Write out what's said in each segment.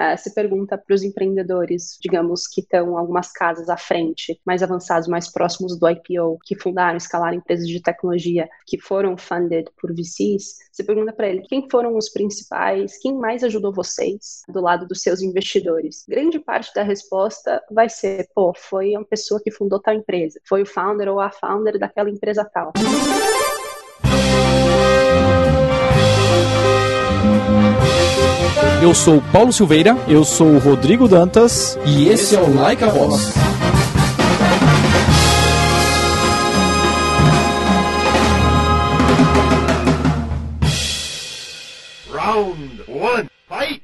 uh, se pergunta para os empreendedores, digamos, que estão algumas casas à frente, mais avançados, mais próximos do IPO, que fundaram, escalaram empresas de tecnologia, que foram funded por VCs, você pergunta para ele quem foram os principais, quem mais ajudou vocês do lado dos seus investidores. Grande parte da resposta vai ser, pô, foi uma pessoa que fundou tal empresa, foi o founder ou a founder daquela empresa tal. Eu sou o Paulo Silveira, eu sou o Rodrigo Dantas e esse é o Like a Boss. Round one, fight!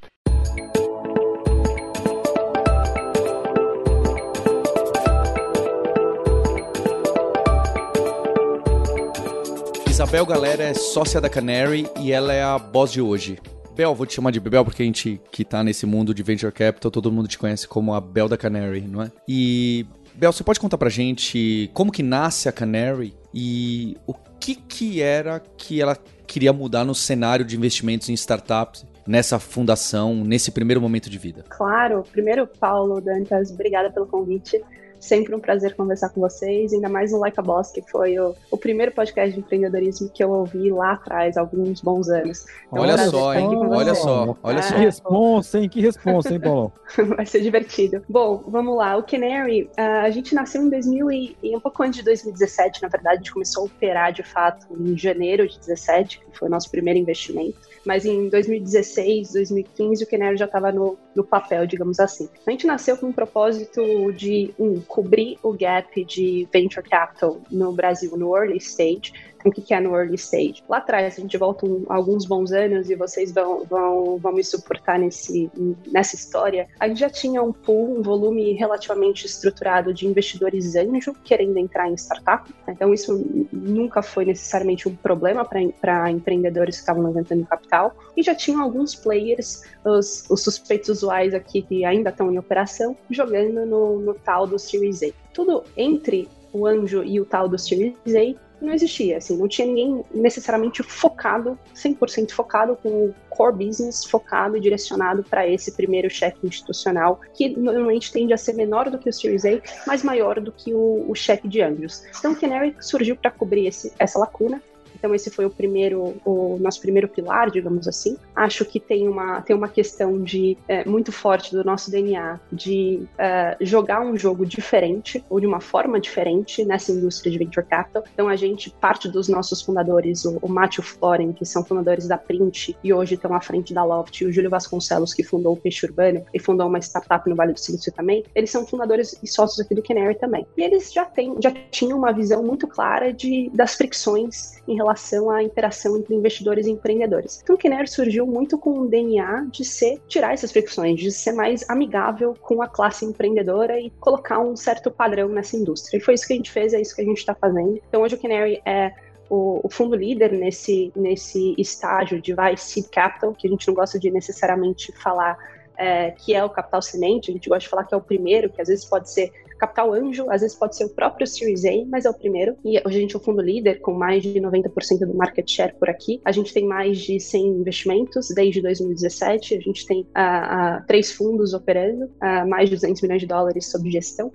Isabel Galera é sócia da Canary e ela é a boss de hoje. Bel, vou te chamar de Bel porque a gente que tá nesse mundo de venture capital, todo mundo te conhece como a Bel da Canary, não é? E Bel, você pode contar pra gente como que nasce a Canary e o que que era que ela queria mudar no cenário de investimentos em startups nessa fundação, nesse primeiro momento de vida? Claro. Primeiro, Paulo Dantas, obrigada pelo convite. Sempre um prazer conversar com vocês, ainda mais no Like a Boss, que foi o, o primeiro podcast de empreendedorismo que eu ouvi lá atrás, alguns bons anos. Então, olha só, hein? Olha só, olha só. Que responsa, hein? Que responsa, hein, Paulo? Vai ser divertido. Bom, vamos lá. O Canary, a gente nasceu em 2000 e, e um pouco antes de 2017, na verdade, a gente começou a operar de fato em janeiro de 2017, que foi o nosso primeiro investimento mas em 2016, 2015 o Canary já estava no, no papel, digamos assim. A gente nasceu com o propósito de, um, cobrir o gap de venture capital no Brasil, no early stage, o que é no early stage. Lá atrás, a gente volta um, alguns bons anos e vocês vão, vão, vão me suportar nesse, nessa história. A gente já tinha um pool, um volume relativamente estruturado de investidores anjo querendo entrar em startup. Então, isso nunca foi necessariamente um problema para empreendedores que estavam levantando capital. E já tinham alguns players, os, os suspeitos usuais aqui que ainda estão em operação, jogando no, no tal do Series A. Tudo entre o anjo e o tal do Series A não existia, assim, não tinha ninguém necessariamente focado, 100% focado com o core business, focado e direcionado para esse primeiro cheque institucional, que normalmente tende a ser menor do que o Series A, mas maior do que o, o cheque de anjos. Então, o Canary surgiu para cobrir esse, essa lacuna, então esse foi o primeiro, o nosso primeiro pilar, digamos assim. Acho que tem uma, tem uma questão de é, muito forte do nosso DNA de é, jogar um jogo diferente ou de uma forma diferente nessa indústria de venture capital. Então a gente, parte dos nossos fundadores, o, o Matthew Floren, que são fundadores da Print e hoje estão à frente da Loft, e o Júlio Vasconcelos, que fundou o Peixe Urbano e fundou uma startup no Vale do Silício também, eles são fundadores e sócios aqui do Canary também. E eles já têm, já tinham uma visão muito clara de, das fricções em relação relação à interação entre investidores e empreendedores. Então, o Kinner surgiu muito com o DNA de ser tirar essas fricções, de ser mais amigável com a classe empreendedora e colocar um certo padrão nessa indústria. E foi isso que a gente fez, é isso que a gente está fazendo. Então, hoje o Canary é o, o, fundo líder nesse, nesse estágio de vai seed capital, que a gente não gosta de necessariamente falar é, que é o capital semente, a gente gosta de falar que é o primeiro, que às vezes pode ser capital anjo, às vezes pode ser o próprio Series A, mas é o primeiro. E hoje a gente é o fundo líder com mais de 90% do market share por aqui. A gente tem mais de 100 investimentos desde 2017. A gente tem uh, uh, três fundos operando, uh, mais de 200 milhões de dólares sob gestão.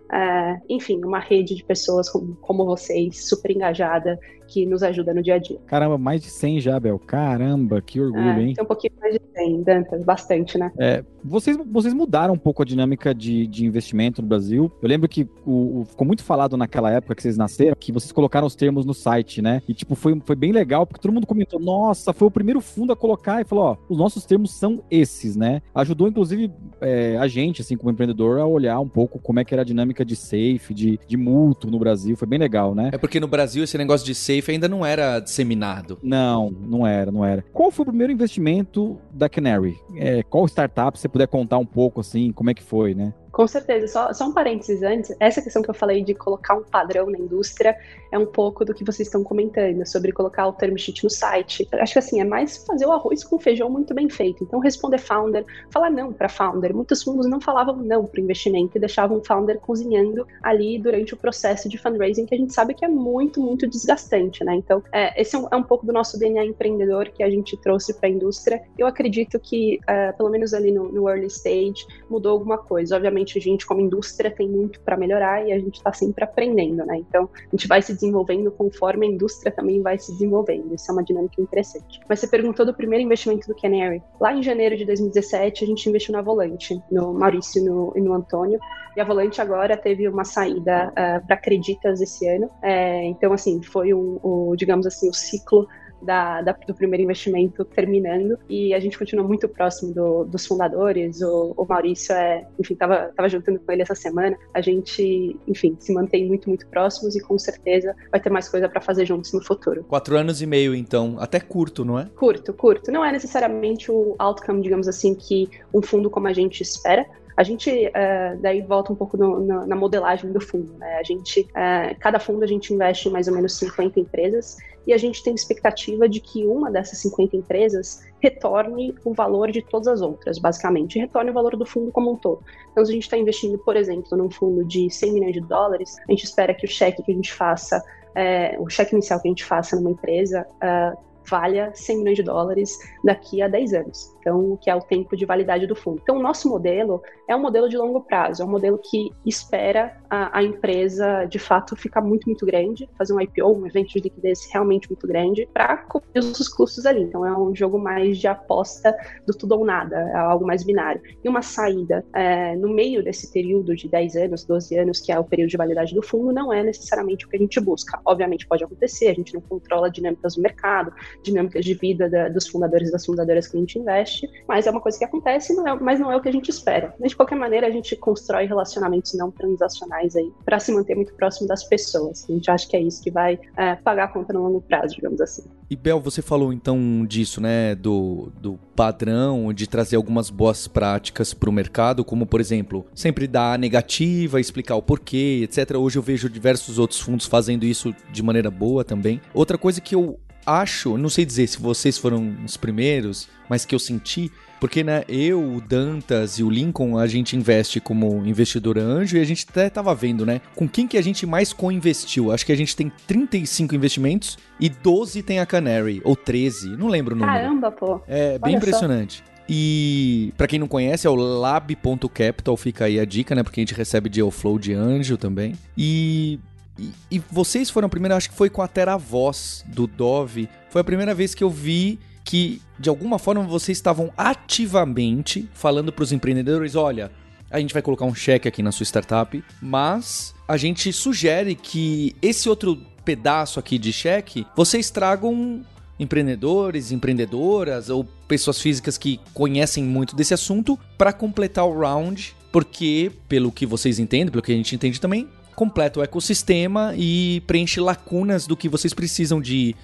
enfim, uma rede de pessoas como, como vocês, super engajada, que nos ajuda no dia a dia. Caramba, mais de 100 já, Bel. Caramba, que orgulho, é, hein? Tem um pouquinho mais de 100, Dantas, bastante, né? É, vocês, vocês mudaram um pouco a dinâmica de, de investimento no Brasil. Eu lembro que o, o, ficou muito falado naquela época que vocês nasceram, que vocês colocaram os termos no site, né? E, tipo, foi, foi bem legal, porque todo mundo comentou, nossa, foi o primeiro fundo a colocar e falou, ó, os nossos termos são esses, né? Ajudou, inclusive, é, a gente, assim, como empreendedor, a olhar um pouco como é que era a dinâmica de safe, de, de mútuo no Brasil. Foi bem legal, né? É porque no Brasil esse negócio de safe ainda não era disseminado. Não, não era, não era. Qual foi o primeiro investimento da Canary? É, qual startup, se você puder contar um pouco, assim, como é que foi, né? Com certeza. Só, só um parênteses antes. Essa questão que eu falei de colocar um padrão na indústria é um pouco do que vocês estão comentando, sobre colocar o term sheet no site. Acho que assim, é mais fazer o arroz com feijão muito bem feito. Então, responder founder, falar não para founder. Muitos fundos não falavam não para o investimento e deixavam o founder cozinhando ali durante o processo de fundraising, que a gente sabe que é muito, muito desgastante, né? Então, é, esse é um, é um, pouco do nosso DNA empreendedor que a gente trouxe para a indústria. Eu acredito que, uh, pelo menos ali no, no early stage, mudou alguma coisa. Obviamente, a gente, como indústria, tem muito para melhorar e a gente está sempre aprendendo, né? Então, a gente vai se desenvolvendo conforme a indústria também vai se desenvolvendo. Isso é uma dinâmica interessante. Mas você perguntou do primeiro investimento do Canary. Lá em janeiro de 2017, a gente investiu na Volante, no Maurício no, e no Antônio. E a Volante agora teve uma saída uh, ah, para Acreditas esse ano. É, então, assim, foi um, um, digamos assim, o ciclo da, da, do primeiro investimento terminando e a gente continua muito próximo do, dos fundadores. O, o, Maurício é, enfim, estava tava juntando com ele essa semana. A gente, enfim, se mantém muito, muito próximos e com certeza vai ter mais coisa para fazer juntos no futuro. Quatro anos e meio, então, até curto, não é? Curto, curto. Não é necessariamente o outcome, digamos assim, que um fundo como a gente espera, a gente uh, daí volta um pouco no, no, na modelagem do fundo. Né? A gente, uh, cada fundo a gente investe em mais ou menos 50 empresas e a gente tem expectativa de que uma dessas 50 empresas retorne o valor de todas as outras, basicamente, retorne o valor do fundo como um todo. Então, se a gente está investindo, por exemplo, num fundo de 100 milhões de dólares, a gente espera que o cheque que a gente faça, é, o cheque inicial que a gente faça numa empresa, uh, valha 100 milhões de dólares daqui a 10 anos então que é o tempo de validade do fundo. Então o nosso modelo é um modelo de longo prazo, é um modelo que espera a, a empresa de fato ficar muito muito grande, fazer um IPO, um evento de liquidez realmente muito grande para cobrir os custos ali. Então é um jogo mais de aposta do tudo ou nada, é algo mais binário. E uma saída é, no meio desse período de 10 anos, 12 anos, que é o período de validade do fundo, não é necessariamente o que a gente busca. Obviamente pode acontecer, a gente não controla dinâmicas do mercado, dinâmicas de vida da, dos fundadores e das fundadoras que a gente investe mas é uma coisa que acontece, não é, mas não é o que a gente espera. Mas, de qualquer maneira, a gente constrói relacionamentos não transacionais aí para se manter muito próximo das pessoas. A gente acha que é isso que vai é, pagar a conta no longo prazo, digamos assim. E Bel, você falou então disso, né, do, do padrão, de trazer algumas boas práticas para o mercado, como por exemplo, sempre dar a negativa, explicar o porquê, etc. Hoje eu vejo diversos outros fundos fazendo isso de maneira boa também. Outra coisa que eu acho, não sei dizer se vocês foram os primeiros, mas que eu senti, porque né, eu, o Dantas e o Lincoln, a gente investe como investidor anjo e a gente até tava vendo, né, com quem que a gente mais co-investiu. Acho que a gente tem 35 investimentos e 12 tem a Canary, ou 13, não lembro o número. Caramba, pô. É bem Olha impressionante. Só. E para quem não conhece, é o lab.capital, fica aí a dica, né? Porque a gente recebe deal flow de anjo também. E e, e, vocês foram a primeira, acho que foi com a Teravoz do Dove. Foi a primeira vez que eu vi que, de alguma forma, vocês estavam ativamente falando para os empreendedores: olha, a gente vai colocar um cheque aqui na sua startup, mas a gente sugere que esse outro pedaço aqui de cheque vocês tragam empreendedores, empreendedoras ou pessoas físicas que conhecem muito desse assunto para completar o round, porque pelo que vocês entendem, pelo que a gente entende também, completa o ecossistema e preenche lacunas do que vocês precisam de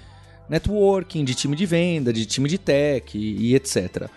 networking, de time de venda, de time de tech e, e etc.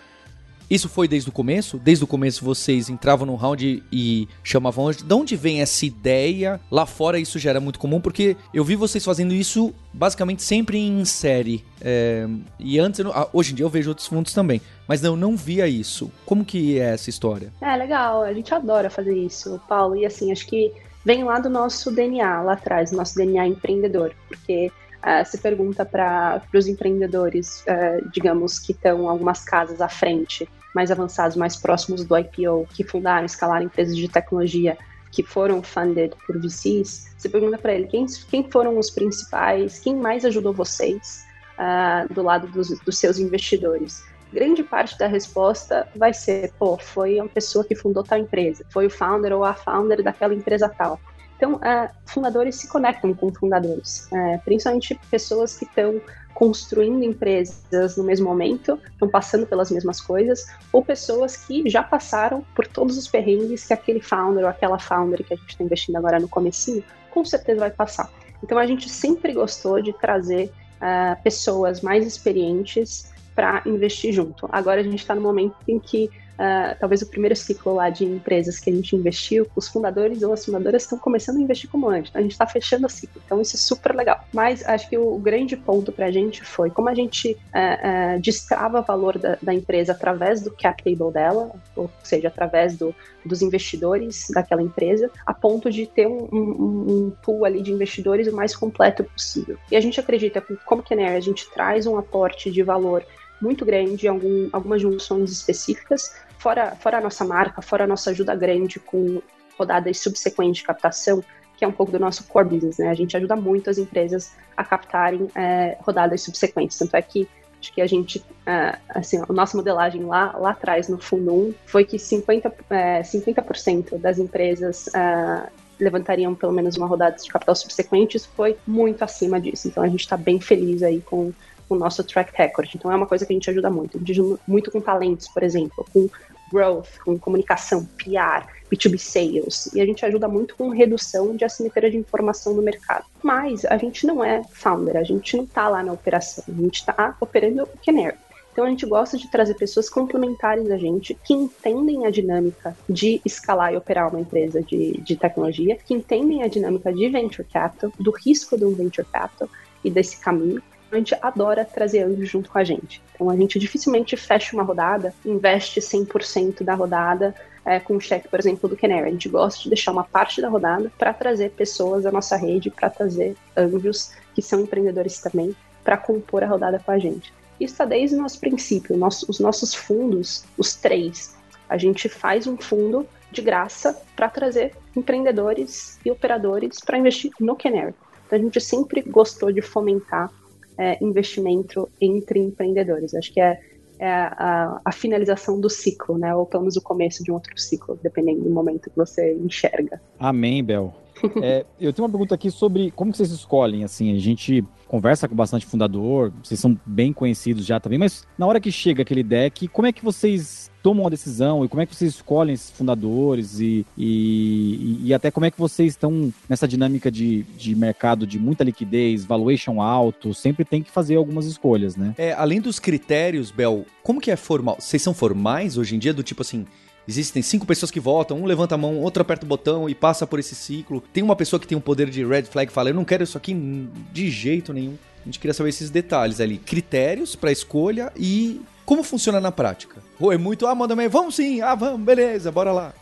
Isso foi desde o começo? Desde o começo vocês entravam no round e chamavam. De onde vem essa ideia? Lá fora isso já era muito comum, porque eu vi vocês fazendo isso basicamente sempre em série. É, e antes, ah, hoje em dia eu vejo outros fundos também, mas não, não via isso. Como que é essa história? É legal, a gente adora fazer isso, Paulo. E assim, acho que vem lá do nosso DNA, lá atrás, nosso DNA empreendedor, porque uh, se pergunta para os empreendedores, uh, digamos, que estão algumas casas à frente, mais avançados, mais próximos do IPO, que fundaram, escalaram empresas de tecnologia, que foram funded por VCs, você pergunta para ele quem, quem foram os principais, quem mais ajudou vocês uh, do lado dos, dos seus investidores grande parte da resposta vai ser, pô, foi uma pessoa que fundou tal empresa, foi o founder ou a founder daquela empresa tal. Então, uh, fundadores se conectam com fundadores, uh, principalmente pessoas que estão construindo empresas no mesmo momento, estão passando pelas mesmas coisas, ou pessoas que já passaram por todos os perrengues que aquele founder ou aquela founder que a gente está investindo agora no comecinho, com certeza vai passar. Então a gente sempre gostou de trazer uh, pessoas mais experientes para investir junto. Agora a gente está no momento em que uh, talvez o primeiro ciclo lá de empresas que a gente investiu, os fundadores ou as fundadoras estão começando a investir como antes. A gente está fechando o ciclo, então isso é super legal. Mas acho que o, o grande ponto para a gente foi como a gente uh, destrava valor da, da, empresa através do cap table dela, ou seja, através do, dos investidores daquela empresa, a ponto de ter um, um, um pool ali de investidores o mais completo possível. E a gente acredita que, como Canary, a gente traz um aporte de valor muito grande em algum, algumas junções específicas, fora, fora a nossa marca, fora a nossa ajuda grande com rodadas subsequentes de captação, que é um pouco do nosso core business, né? A gente ajuda muito as empresas a captarem é, rodadas subsequentes. Tanto é que acho que a gente, é, assim, a nossa modelagem lá, lá atrás, no fundo 1, foi que 50%, é, 50 das empresas é, levantariam pelo menos uma rodada de capital subsequente, isso foi muito acima disso. Então a gente está bem feliz aí com o nosso track record. Então é uma coisa que a gente ajuda muito. A gente ajuda muito com talentos, por exemplo, com growth, com comunicação, PR, B2B sales. E a gente ajuda muito com redução de assimetria de informação no mercado. Mas a gente não é founder, a gente não está lá na operação, a gente está operando o Canary. Então a gente gosta de trazer pessoas complementares a gente, que entendem a dinâmica de escalar e operar uma empresa de, de tecnologia, que entendem a dinâmica de venture capital, do risco do venture capital e desse caminho, a gente adora trazer anjos junto com a gente. Então a gente dificilmente fecha uma rodada, investe 100% da rodada é, com o cheque, por exemplo, do Canary. A gente gosta de deixar uma parte da rodada para trazer pessoas da nossa rede, para trazer anjos que são empreendedores também, para compor a rodada com a gente. Isso está desde o nosso princípio. Os nossos fundos, os três, a gente faz um fundo de graça para trazer empreendedores e operadores para investir no Canary. Então a gente sempre gostou de fomentar é, investimento entre empreendedores. Acho que é, é a, a, finalização do ciclo, né? Ou pelo menos o começo de um outro ciclo, dependendo do momento que você enxerga. Amém, Bel. É, eu tenho uma pergunta aqui sobre como vocês escolhem, assim, a gente conversa com bastante fundador, vocês são bem conhecidos já também, mas na hora que chega aquele deck, como é que vocês tomam a decisão e como é que vocês escolhem esses fundadores e, e, e até como é que vocês estão nessa dinâmica de, de mercado de muita liquidez, valuation alto, sempre tem que fazer algumas escolhas, né? É, além dos critérios, Bel, como que é formal? Vocês são formais hoje em dia do tipo assim, Existem cinco pessoas que votam, um levanta a mão, outro aperta o botão e passa por esse ciclo. Tem uma pessoa que tem um poder de red flag e fala: Eu não quero isso aqui de jeito nenhum. A gente queria saber esses detalhes ali, critérios para escolha e como funciona na prática? Ou é muito, ah, manda vamos sim, ah, vamos, beleza, bora lá.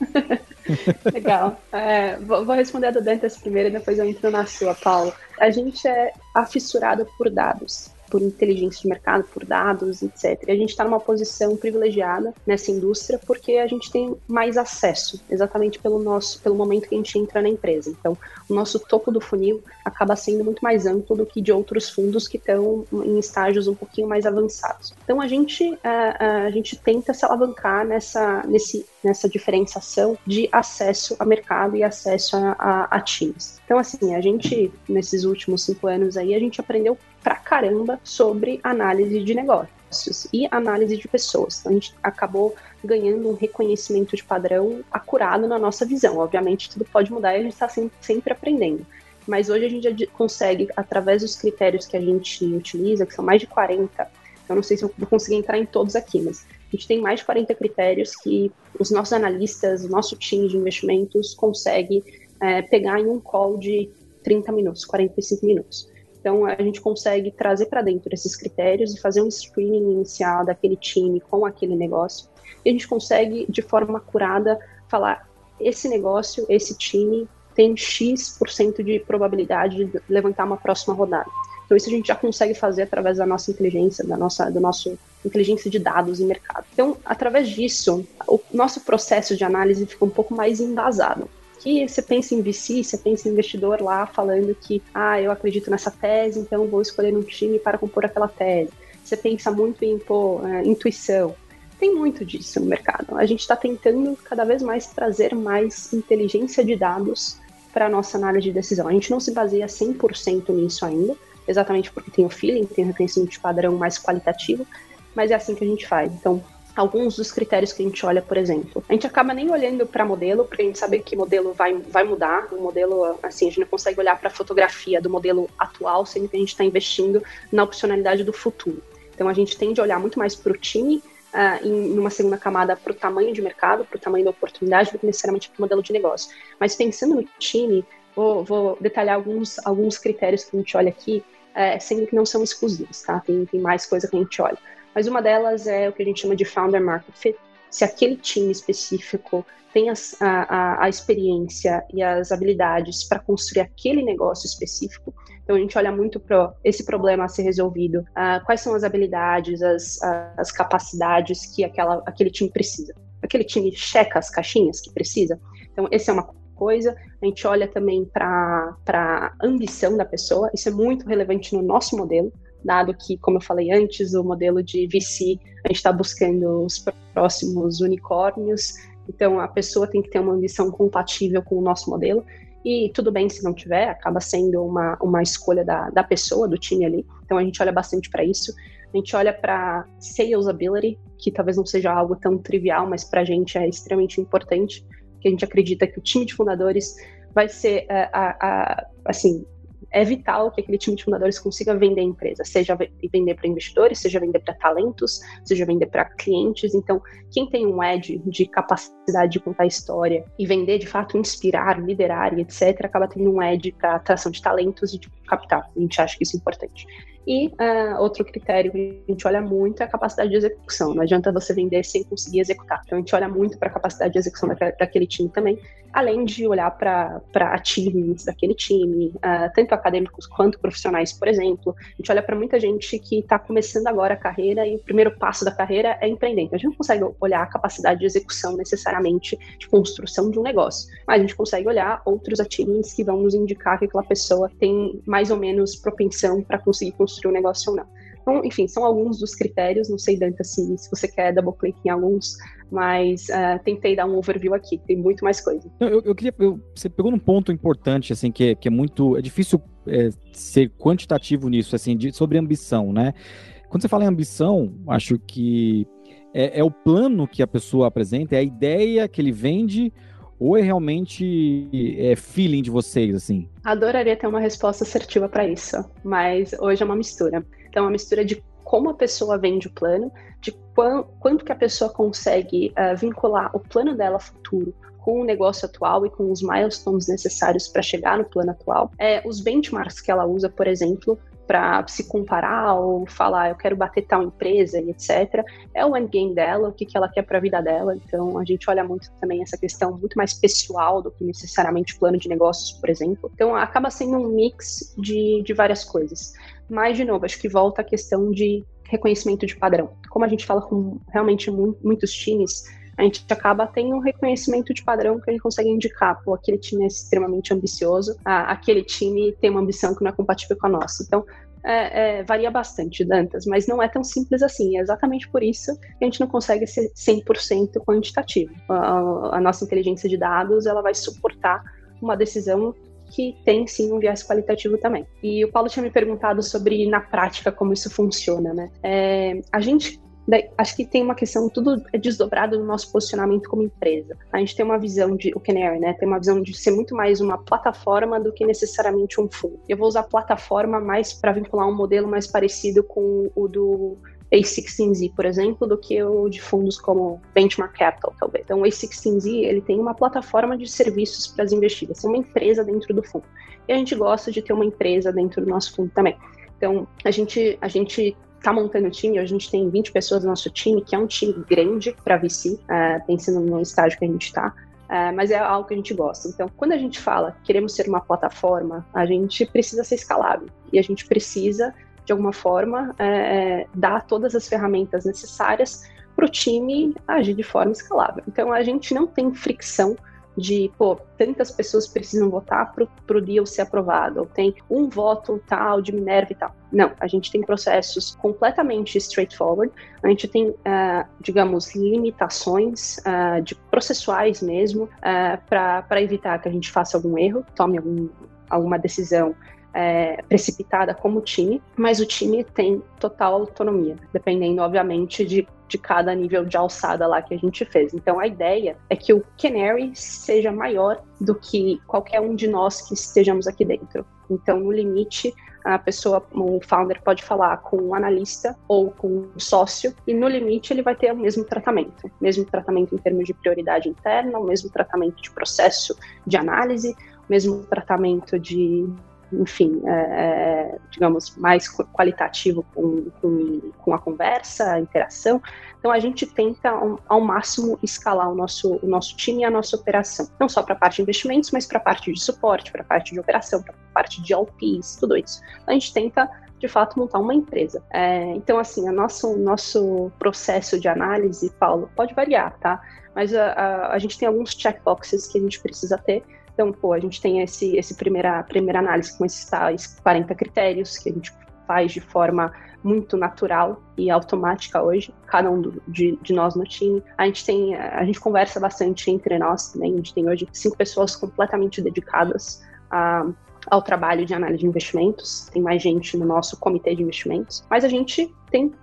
Legal. É, vou, vou, responder a do Dantas primeiro e depois eu entro na sua, Paulo. A gente é afissurado por dados por inteligência de mercado, por dados, etc. E a gente está numa posição privilegiada nessa indústria porque a gente tem mais acesso, exatamente pelo nosso, pelo momento que a gente entra na empresa. Então, o nosso topo do funil acaba sendo muito mais amplo do que de outros fundos que estão em estágios um pouquinho mais avançados. Então, a gente a, a gente tenta se alavancar nessa nesse nessa diferenciação de acesso a mercado e acesso a, a, a times. Então, assim, a gente, nesses últimos cinco anos aí, a gente aprendeu pra caramba sobre análise de negócios e análise de pessoas. Então, a gente acabou ganhando um reconhecimento de padrão acurado na nossa visão. Obviamente, tudo pode mudar e a gente está sempre, aprendendo. Mas hoje a gente consegue, através dos critérios que a gente utiliza, que são mais de 40, eu não sei se eu vou conseguir entrar em todos aqui, mas a gente tem mais de 40 critérios que os nossos analistas, o nosso time de investimentos consegue é, pegar em um call de 30 minutos, 45 minutos. Então, a gente consegue trazer para dentro esses critérios e fazer um screening inicial daquele time com aquele negócio. E a gente consegue, de forma curada, falar: esse negócio, esse time tem X% de probabilidade de levantar uma próxima rodada. Então, isso a gente já consegue fazer através da nossa inteligência, da nossa do nosso inteligência de dados e mercado. Então, através disso, o nosso processo de análise fica um pouco mais embasado que você pensa em VC, você pensa em investidor lá falando que, ah, eu acredito nessa tese, então vou escolher um time para compor aquela tese. Você pensa muito em pô, é, intuição. Tem muito disso no mercado. A gente está tentando cada vez mais trazer mais inteligência de dados para a nossa análise de decisão. A gente não se baseia 100% nisso ainda, exatamente porque tem o feeling, tem o reconhecimento de padrão mais qualitativo, mas é assim que a gente faz. Então, alguns dos critérios que a gente olha, por exemplo. A gente acaba nem olhando para modelo, porque a gente sabe que modelo vai, vai mudar. O modelo, assim, a gente não consegue olhar para a fotografia do modelo atual, sendo que a gente está investindo na opcionalidade do futuro. Então a gente tende a olhar muito mais para o time uh, em uma segunda camada para o tamanho de mercado, para o tamanho da oportunidade, do que necessariamente para o modelo de negócio. Mas pensando no time, vou, vou, detalhar alguns, alguns critérios que a gente olha aqui, é, sendo que não são exclusivos, tá? Tem, tem mais coisa que a gente olha. Mas uma delas é o que a gente chama de Founder Market Fit. Se aquele time específico tem a, a, experiência e as habilidades para construir aquele negócio específico. Então a gente olha muito para esse problema a ser resolvido, uh, quais são as habilidades, as, as capacidades que aquela, aquele time precisa. Aquele time checa as caixinhas que precisa. Então essa é uma coisa. A gente olha também para a ambição da pessoa. Isso é muito relevante no nosso modelo dado que, como eu falei antes, o modelo de VC, a gente está buscando os próximos unicórnios, então, a pessoa tem que ter uma ambição compatível com o nosso modelo. E tudo bem se não tiver, acaba sendo uma, uma escolha da, da pessoa, do time ali. Então, a gente olha bastante para isso. A gente olha para sales ability, que talvez não seja algo tão trivial, mas para a gente é extremamente importante, que a gente acredita que o time de fundadores vai ser, uh, a, assim, é vital que aquele time de fundadores consiga vender a empresa, seja vender para investidores, seja vender para talentos, seja vender para clientes. Então, quem tem um edge de capacidade de contar história e vender, de fato, inspirar, liderar e etc., acaba tendo um edge para atração de talentos e de capital. A gente acha que isso é importante. E uh, outro critério que a gente olha muito é a capacidade de execução. Não adianta você vender sem conseguir executar. Então a gente olha muito para a capacidade de execução daquele, daquele time também, além de olhar para achievements daquele time, uh, tanto acadêmicos quanto profissionais, por exemplo. A gente olha para muita gente que está começando agora a carreira e o primeiro passo da carreira é empreender. Então a gente não consegue olhar a capacidade de execução necessariamente de construção de um negócio, mas a gente consegue olhar outros achievements que vão nos indicar que aquela pessoa tem mais ou menos propensão para conseguir construir construir um negócio ou não. Então, enfim, são alguns dos critérios, não sei, Danta, se, se você quer double click em alguns, mas uh, tentei dar um overview aqui, tem muito mais coisa. Eu, eu queria, eu, você pegou num ponto importante, assim, que é, que é muito, é difícil é, ser quantitativo nisso, assim, de, sobre ambição, né? Quando você fala em ambição, acho que é, é o plano que a pessoa apresenta, é a ideia que ele vende, ou é realmente é, feeling de vocês, assim? Adoraria ter uma resposta assertiva para isso, mas hoje é uma mistura. Então, é uma mistura de como a pessoa vende o plano, de quão, quanto que a pessoa consegue uh, vincular o plano dela futuro com o negócio atual e com os milestones necessários para chegar no plano atual. É, os benchmarks que ela usa, por exemplo, para se comparar ou falar eu quero bater tal empresa e etc. É o endgame dela, o que, que ela quer para a vida dela. Então a gente olha muito também essa questão muito mais pessoal do que necessariamente plano de negócios, por exemplo. Então acaba sendo um mix de, de várias coisas. Mas, de novo, acho que volta a questão de reconhecimento de padrão. Como a gente fala com realmente muitos times, a gente acaba tendo um reconhecimento de padrão que a gente consegue indicar, pô, aquele time é extremamente ambicioso, aquele time tem uma ambição que não é compatível com a nossa. Então, é, é, varia bastante, Dantas, mas não é tão simples assim. É exatamente por isso que a gente não consegue ser 100% quantitativo. A, a nossa inteligência de dados ela vai suportar uma decisão que tem sim um viés qualitativo também. E o Paulo tinha me perguntado sobre na prática como isso funciona, né? É, a gente acho que tem uma questão, tudo é desdobrado no nosso posicionamento como empresa. A gente tem uma visão de, o Canary, né, tem uma visão de ser muito mais uma plataforma do que necessariamente um fundo. Eu vou usar plataforma mais para vincular um modelo mais parecido com o do A16Z, por exemplo, do que o de fundos como Benchmark Capital, talvez. Então, o A16Z, ele tem uma plataforma de serviços para as investidas, é uma empresa dentro do fundo. E a gente gosta de ter uma empresa dentro do nosso fundo também. Então, a gente, a gente está montando o time, a gente tem 20 pessoas no nosso time, que é um time grande para VC, uh, é, pensando no estágio que a gente está. Uh, é, mas é algo que a gente gosta. Então, quando a gente fala queremos ser uma plataforma, a gente precisa ser escalável e a gente precisa, de alguma forma, é, dar todas as ferramentas necessárias para o time agir de forma escalável. Então, a gente não tem fricção de, pô, tantas pessoas precisam votar para o deal ser aprovado, ou tem um voto tal de Minerva e tal. Não, a gente tem processos completamente straightforward, a gente tem, uh, digamos, limitações uh, de processuais mesmo, uh, para evitar que a gente faça algum erro, tome algum, alguma decisão é, precipitada como time, mas o time tem total autonomia, dependendo, obviamente, de, de cada nível de alçada lá que a gente fez. Então, a ideia é que o Canary seja maior do que qualquer um de nós que estejamos aqui dentro. Então, no limite, a pessoa, o founder pode falar com um analista ou com um sócio e no limite ele vai ter o mesmo tratamento, mesmo tratamento em termos de prioridade interna, o mesmo tratamento de processo de análise, o mesmo tratamento de enfim, é, é, digamos, mais qualitativo com, com, com, a conversa, a interação. Então, a gente tenta, ao, máximo, escalar o nosso, o nosso time e a nossa operação. Não só para a parte de investimentos, mas para a parte de suporte, para a parte de operação, para a parte de LPs, tudo isso. Então, a gente tenta de fato montar uma empresa. É, então, assim, o nosso, nosso processo de análise, Paulo, pode variar, tá? Mas a, a, a gente tem alguns checkboxes que a gente precisa ter então, pô, a gente tem esse, esse primeira, primeira análise com esses tais 40 critérios que a gente faz de forma muito natural e automática hoje, cada um do, de, de, nós no time. A gente tem, a gente conversa bastante entre nós também. A gente tem hoje cinco pessoas completamente dedicadas a, ao trabalho de análise de investimentos. Tem mais gente no nosso comitê de investimentos, mas a gente tem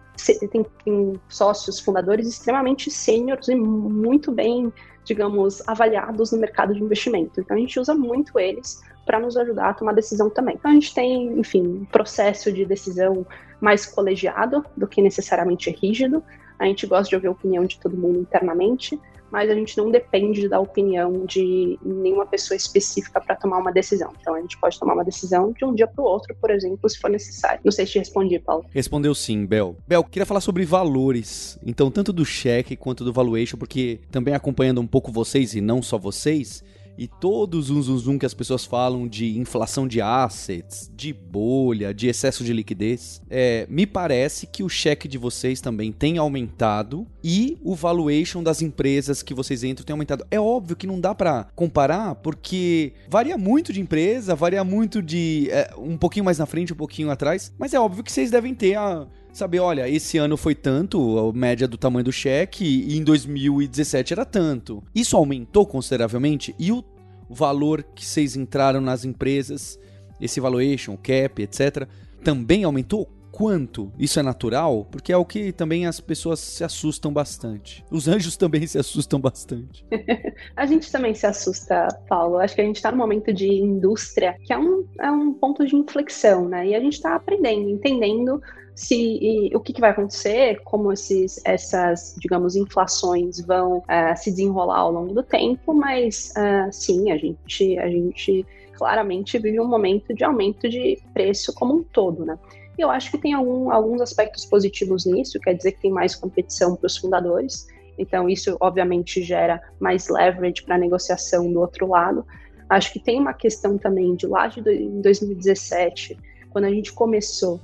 tem, tem sócios fundadores extremamente sêniores e muito bem digamos, avaliados no mercado de investimento. Então a gente usa muito eles para nos ajudar a tomar decisão também. Então a gente tem, enfim, um processo de decisão mais colegiado do que necessariamente rígido. A gente gosta de ouvir a opinião de todo mundo internamente, mas a gente não depende da opinião de nenhuma pessoa específica para tomar uma decisão. Então a gente pode tomar uma decisão de um dia para o outro, por exemplo, se for necessário. Não sei se te respondi, Paulo. Respondeu sim, Bel. Bel, queria falar sobre valores. Então, tanto do cheque quanto do valuation, porque também acompanhando um pouco vocês e não só vocês, e todos os zoom, que as pessoas falam de inflação de assets, de bolha, de excesso de liquidez, é, me parece que o cheque de vocês também tem aumentado e o valuation das empresas que vocês entram tem aumentado. É óbvio que não dá para comparar porque varia muito de empresa, varia muito de é, um pouquinho mais na frente, um pouquinho atrás, mas é óbvio que vocês devem ter a saber, olha, esse ano foi tanto, a média do tamanho do cheque, e em 2017 era tanto. Isso aumentou consideravelmente e o valor que vocês entraram nas empresas, esse valuation, cap, etc., também aumentou? Quanto? Isso é natural? Porque é o que também as pessoas se assustam bastante. Os anjos também se assustam bastante. a gente também se assusta, Paulo. Acho que a gente está num momento de indústria que é um, é um ponto de inflexão, né? E a gente está aprendendo, entendendo se e, o que, que, vai acontecer, como esses, essas, digamos, inflações vão uh, se desenrolar ao longo do tempo, mas uh, sim, a gente, a gente claramente vive um momento de aumento de preço como um todo, né? Eu acho que tem algum, alguns aspectos positivos nisso, quer dizer que tem mais competição para os fundadores, então isso obviamente gera mais leverage para a negociação do outro lado. Acho que tem uma questão também de lá de 2017, quando a gente começou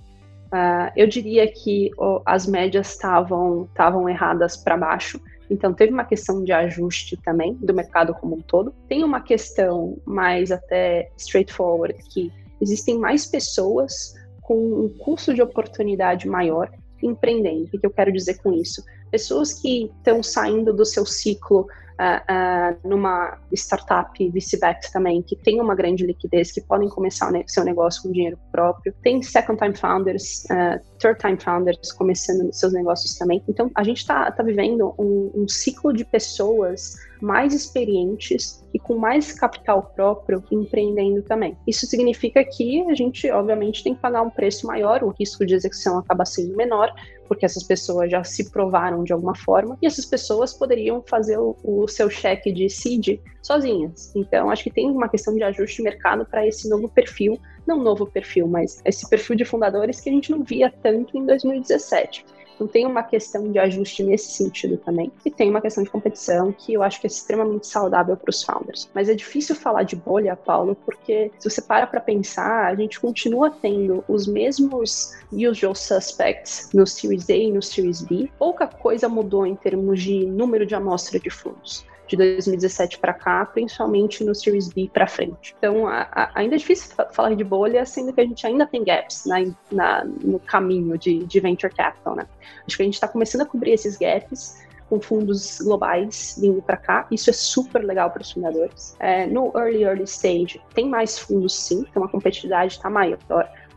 Uh, eu diria que oh, as médias estavam erradas para baixo, então teve uma questão de ajuste também do mercado como um todo. Tem uma questão mais até straightforward que existem mais pessoas com um custo de oportunidade maior empreendendo. O que eu quero dizer com isso? Pessoas que estão saindo do seu ciclo uh, uh, numa startup VC-backed também, que tem uma grande liquidez, que podem começar o seu negócio com dinheiro próprio. Tem second-time founders, uh, third-time founders começando seus negócios também. Então, a gente está tá vivendo um, um ciclo de pessoas mais experientes e com mais capital próprio empreendendo também. Isso significa que a gente, obviamente, tem que pagar um preço maior, o risco de execução acaba sendo menor, porque essas pessoas já se provaram de alguma forma, e essas pessoas poderiam fazer o, o seu cheque de seed sozinhas. Então, acho que tem uma questão de ajuste de mercado para esse novo perfil, não novo perfil, mas esse perfil de fundadores que a gente não via tanto em 2017. Então tem uma questão de ajuste nesse sentido também. E tem uma questão de competição que eu acho que é extremamente saudável para os founders. Mas é difícil falar de bolha, Paulo, porque se você para para pensar, a gente continua tendo os mesmos usual suspects no Series A e no Series B. Pouca coisa mudou em termos de número de amostra de fundos de 2017 para cá, principalmente no Series B para frente. Então, a, a, ainda é difícil falar de bolha, sendo que a gente ainda tem gaps na, na, no caminho de, de venture capital, né? Acho que a gente está começando a cobrir esses gaps, com fundos globais vindo para cá. Isso é super legal para os fundadores. É, no early, early stage, tem mais fundos sim, então a competitividade está maior,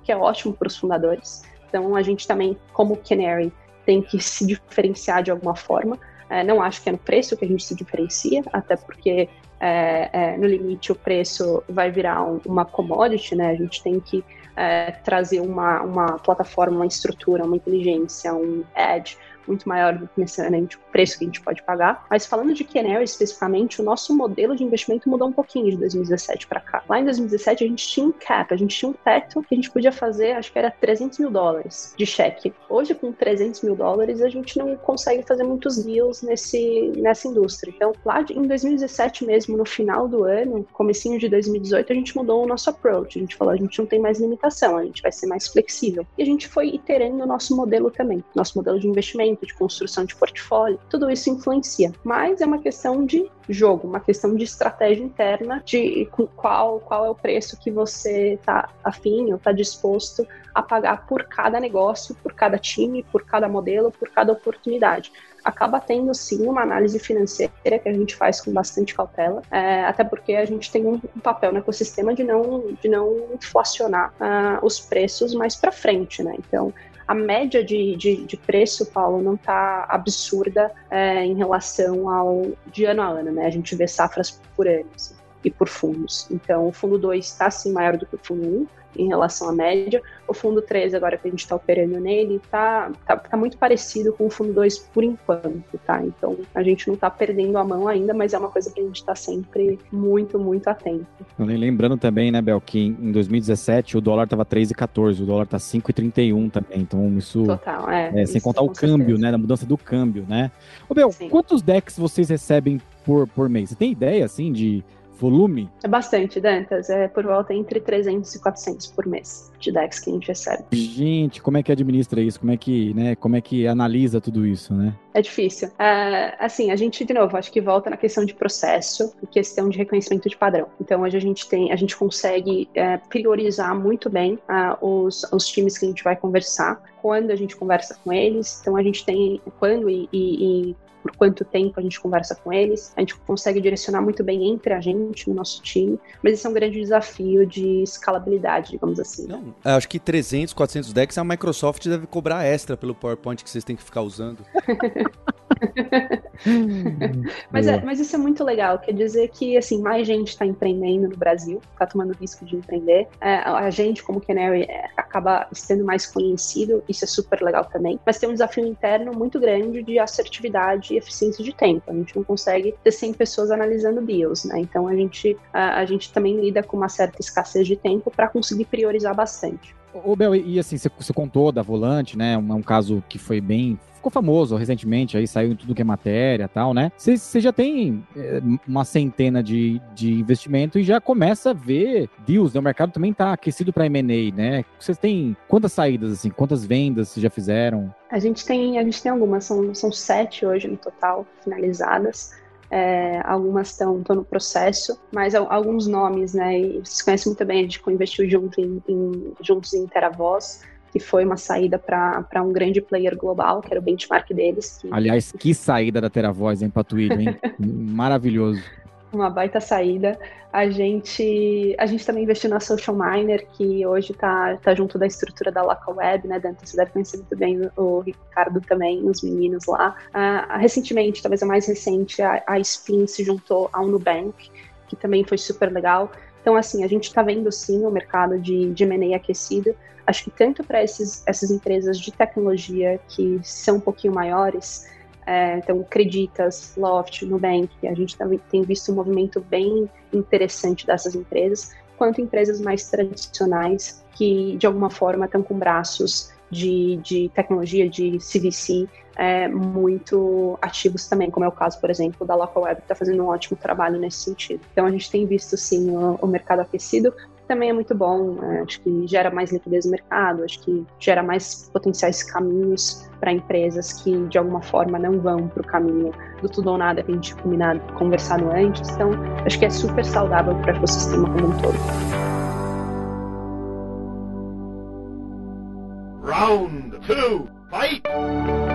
que é ótimo para os fundadores. Então a gente também, como Canary, tem que se diferenciar de alguma forma. É, não acho que é no preço que a gente se diferencia, até porque é, é, no limite o preço vai virar um, uma commodity, né? A gente tem que é, trazer uma, uma plataforma, uma estrutura, uma inteligência, um edge muito maior do que necessariamente o preço que a gente pode pagar. Mas falando de Kenel especificamente, o nosso modelo de investimento mudou um pouquinho de 2017 para cá. Lá em 2017 a gente tinha um cap, a gente tinha um teto que a gente podia fazer, acho que era 300 mil dólares de cheque. Hoje, com 300 mil dólares, a gente não consegue fazer muitos deals nesse, nessa indústria. Então, lá em 2017 mesmo, no final do ano, comecinho de 2018, a gente mudou o nosso approach. A gente falou, a gente não tem mais limitação, a gente vai ser mais flexível. E a gente foi iterando o nosso modelo também, nosso modelo de investimento de construção de portfólio, tudo isso influencia. Mas é uma questão de jogo, uma questão de estratégia interna de qual, qual é o preço que você está afim ou está disposto a pagar por cada negócio, por cada time, por cada modelo, por cada oportunidade acaba tendo sim uma análise financeira que a gente faz com bastante cautela, é, até porque a gente tem um, papel no ecossistema de não, de não inflacionar uh, os preços mais para frente, né? Então a média de, de, de preço, Paulo, não está absurda é, em relação ao de ano a ano, né? A gente vê safras por ano assim, e por fundos. Então, o fundo 2 está sim maior do que o fundo 1, um, em relação à média. O fundo 3, agora que a gente está operando nele, tá, tá, tá, muito parecido com o fundo 2 por enquanto, tá? Então a gente não está perdendo a mão ainda, mas é uma coisa que a gente está sempre muito, muito atento. Lembrando também, né, Bel, que em 2017 o dólar estava 3,14, o dólar tá 5,31 também. Então isso. Total, é. é sem contar o câmbio, certeza. né? A mudança do câmbio, né? Ô, Bel, Sim. quantos decks vocês recebem por, por mês? Você tem ideia, assim, de volume? É bastante, Dantas. É por volta entre 300 e 400 por mês de decks que a gente recebe. Gente, como é que administra isso? Como é que, né, como é que analisa tudo isso, né? É difícil. É, assim, a gente, de novo, acho que volta na questão de processo e questão de reconhecimento de padrão. Então, hoje a gente tem, a gente consegue é, priorizar muito bem uh, os, os times que a gente vai conversar, quando a gente conversa com eles. Então, a gente tem quando e, e, e por quanto tempo a gente conversa com eles, a gente consegue direcionar muito bem entre a gente, no nosso time, mas esse é um grande desafio de escalabilidade, digamos assim. Não, acho que 300, 400 decks a Microsoft deve cobrar extra pelo PowerPoint que vocês têm que ficar usando. mas, é, mas isso é muito legal, quer dizer que assim, mais gente está empreendendo no Brasil, está tomando risco de empreender. É, a gente, como Canary, é, acaba sendo mais conhecido, isso é super legal também. Mas tem um desafio interno muito grande de assertividade e eficiência de tempo. A gente não consegue ter 100 pessoas analisando deals, né? Então a gente, a, a gente também lida com uma certa escassez de tempo para conseguir priorizar bastante. Ô, Bel, e assim, você, contou da Volante, né? Um, um caso que foi bem ficou famoso recentemente, aí saiu em tudo que é matéria e tal, né? Você já tem é, uma centena de, de investimento e já começa a ver deals, né? O mercado também tá aquecido para M&A, né? Vocês têm quantas saídas, assim, quantas vendas vocês já fizeram? A gente tem, a gente tem algumas, são, são sete hoje no total finalizadas. É, algumas estão no processo, mas alguns nomes, né? E vocês conhecem muito bem, a gente investiu junto em, em, juntos em Teravoz, que foi uma saída para um grande player global, que era o benchmark deles. Que... Aliás, que saída da TeraVoz, hein, Patuílio, hein? Maravilhoso. Uma baita saída. A gente, a gente também investiu na Social Miner, que hoje está tá junto da estrutura da Local Web, né, Dante? Você deve conhecer muito bem o Ricardo também, os meninos lá. Uh, recentemente, talvez a mais recente, a, a Spin se juntou ao Nubank, que também foi super legal. Então, assim, a gente está vendo sim o mercado de, de M&A aquecido, Acho que tanto para essas empresas de tecnologia que são um pouquinho maiores, é, então Creditas, Loft, Nubank, a gente tem visto um movimento bem interessante dessas empresas, quanto empresas mais tradicionais que de alguma forma estão com braços de, de tecnologia, de CVC, é, muito ativos também, como é o caso, por exemplo, da Local Web, que está fazendo um ótimo trabalho nesse sentido. Então a gente tem visto sim o, o mercado aquecido, também é muito bom. Né? Acho que gera mais liquidez no mercado, acho que gera mais potenciais caminhos para empresas que de alguma forma não vão para o caminho do tudo ou nada que a gente combinado, conversado antes. Então, acho que é super saudável para o ecossistema como um todo. Round two, fight!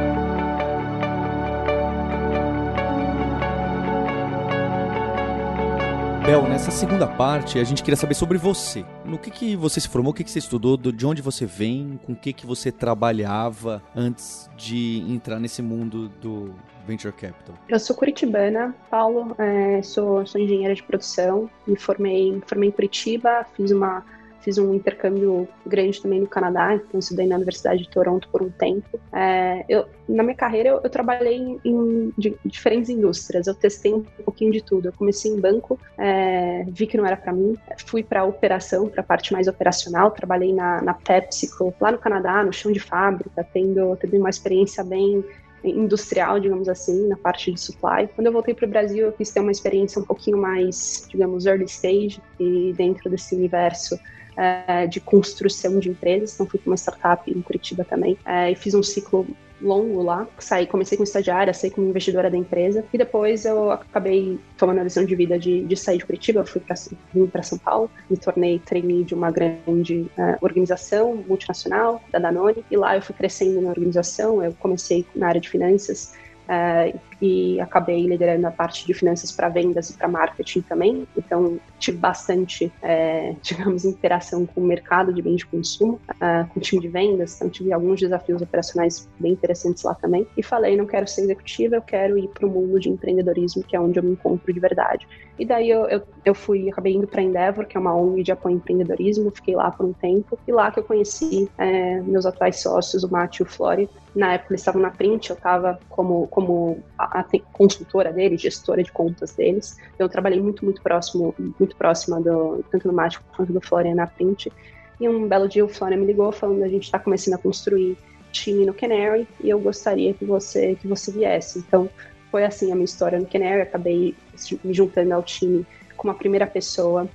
Bel, nessa segunda parte, a gente queria saber sobre você. No que, que você se formou, o que, que você estudou, de onde você vem, com o que, que você trabalhava antes de entrar nesse mundo do Venture Capital? Eu sou curitibana, Paulo, é, sou, sou engenheira de produção, me formei, formei em Curitiba, fiz uma Fiz um intercâmbio grande também no Canadá, então estudei na Universidade de Toronto por um tempo. É, eu, na minha carreira, eu, eu trabalhei em, em diferentes indústrias, eu testei um pouquinho de tudo. Eu comecei em banco, é, vi que não era para mim, fui para operação, para a parte mais operacional, trabalhei na, na PepsiCo, lá no Canadá, no chão de fábrica, tendo, tendo uma experiência bem industrial, digamos assim, na parte de supply. Quando eu voltei para o Brasil, eu quis ter uma experiência um pouquinho mais, digamos, early stage e dentro desse universo é, de construção de empresas, então fui para uma startup em Curitiba também, é, e fiz um ciclo longo lá. Saí, comecei como estagiária, saí como investidora da empresa e depois eu acabei tomando a decisão de vida de, de sair de Curitiba, fui para São Paulo, me tornei trainee de uma grande uh, organização multinacional, da Danone, e lá eu fui crescendo na organização. Eu comecei na área de finanças uh, e acabei liderando a parte de finanças para vendas e para marketing também. Então, tive bastante, é, digamos, interação com o mercado de bens de consumo, uh, com o time de vendas. Então, tive alguns desafios operacionais bem interessantes lá também. E falei: não quero ser executiva, eu quero ir para o mundo de empreendedorismo, que é onde eu me encontro de verdade. E daí eu, eu, eu fui, acabei indo para Endeavor, que é uma ONG de apoio ao empreendedorismo. Fiquei lá por um tempo. E lá que eu conheci é, meus atuais sócios, o Matt e o Flori. Na época eles estavam na Print, eu estava como, como a, consultora deles, gestora de contas deles. Eu trabalhei muito, muito próximo, muito próxima do, tanto do Mágico quanto do Florian na Print. E um belo dia o Florian me ligou falando a gente está começando a construir time no Canary e eu gostaria que você que você viesse. Então, foi assim a minha história no Canary. Acabei me juntando ao time como a primeira pessoa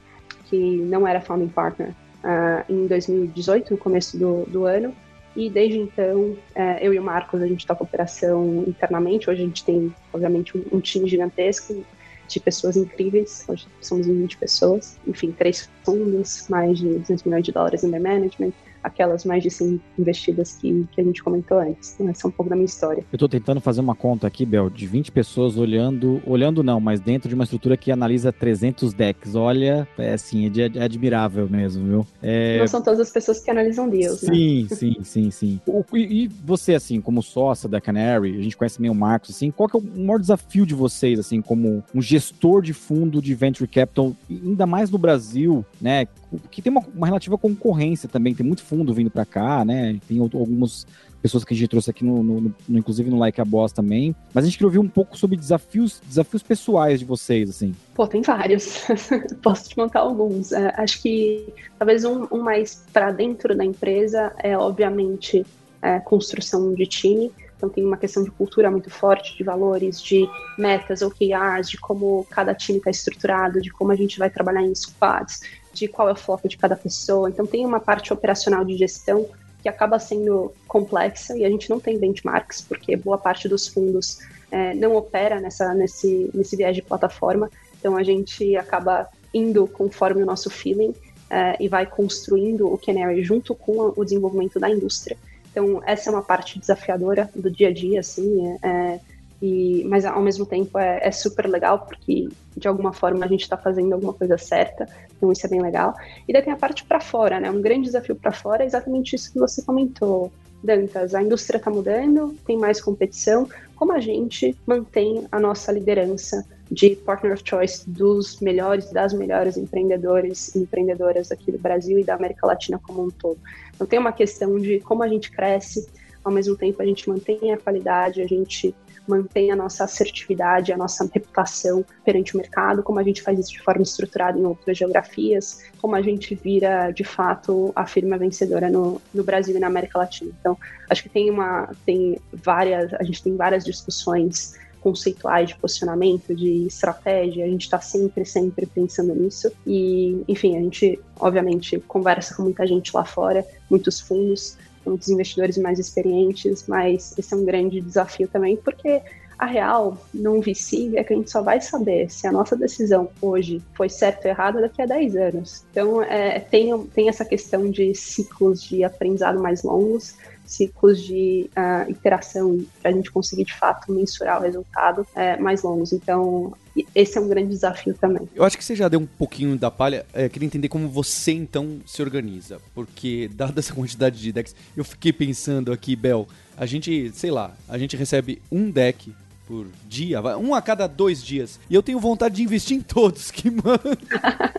que não era founding partner uh, em 2018, no começo do, do ano. E desde então, é, eu e o Marcos, a gente toca operação internamente. Hoje a gente tem, obviamente, um, time gigantesco de pessoas incríveis. Hoje somos 20 pessoas. Enfim, três fundos, mais de 200 milhões de dólares em management aquelas mais de 100 investidas que, que a gente comentou antes. Então, essa é um pouco da minha história. Eu estou tentando fazer uma conta aqui, Bel, de 20 pessoas olhando, olhando não, mas dentro de uma estrutura que analisa 300 decks. Olha, é assim, é, é admirável mesmo, viu? É... Não são todas as pessoas que analisam né? Sim, sim, sim, sim. O, e, e, você, assim, como sócia da Canary, a gente conhece meio o Marcos, assim, qual que é o maior desafio de vocês, assim, como um gestor de fundo de Venture Capital, ainda mais no Brasil, né, que tem uma, uma relativa concorrência também, tem muito fundo vindo para cá, né? Tem algumas pessoas que a gente trouxe aqui, no, no, no, inclusive no Like a Boss também. Mas a gente queria ouvir um pouco sobre desafios, desafios pessoais de vocês, assim. Pô, tem vários. Posso te montar alguns. É, acho que talvez um, um mais para dentro da empresa é, obviamente, é, construção de time. Então tem uma questão de cultura muito forte, de valores, de metas, OKRs, de como cada time está estruturado, de como a gente vai trabalhar em squads, de qual é o foco de cada pessoa. Então, tem uma parte operacional de gestão que acaba sendo complexa e a gente não tem benchmarks, porque boa parte dos fundos é, não opera nessa, nesse, nesse viés de plataforma. Então, a gente acaba indo conforme o nosso feeling é, e vai construindo o Canary junto com o desenvolvimento da indústria. Então, essa é uma parte desafiadora do dia a dia, assim, é, é e, mas ao mesmo tempo é, é, super legal porque de alguma forma a gente está fazendo alguma coisa certa, então isso é bem legal. E daí tem a parte para fora, né? Um grande desafio para fora é exatamente isso que você comentou, Dantas. A indústria está mudando, tem mais competição. Como a gente mantém a nossa liderança de partner of choice dos melhores, das melhores empreendedores e empreendedoras aqui do Brasil e da América Latina como um todo? Então tem uma questão de como a gente cresce, ao mesmo tempo a gente mantém a qualidade, a gente mantém a nossa assertividade, a nossa reputação perante o mercado, como a gente faz isso de forma estruturada em outras geografias, como a gente vira, de fato, a firma vencedora no, no Brasil e na América Latina. Então, acho que tem uma, tem várias, a gente tem várias discussões conceituais de posicionamento, de estratégia, a gente está sempre, sempre pensando nisso. E, enfim, a gente, obviamente, conversa com muita gente lá fora, muitos fundos, muitos investidores mais experientes, mas esse é um grande desafio também, porque a real num VC é que a gente só vai saber se a nossa decisão hoje foi certa ou errada daqui a 10 anos. Então, é, tem, tem essa questão de ciclos de aprendizado mais longos, ciclos de uh, iteração para a gente conseguir de fato mensurar o resultado é, mais longos. Então, esse é um grande desafio também. Eu acho que você já deu um pouquinho da palha. É, queria entender como você então se organiza, porque dada essa quantidade de decks, eu fiquei pensando aqui, Bel, a gente, sei lá, a gente recebe um deck por dia, um a cada dois dias. E eu tenho vontade de investir em todos, que mano.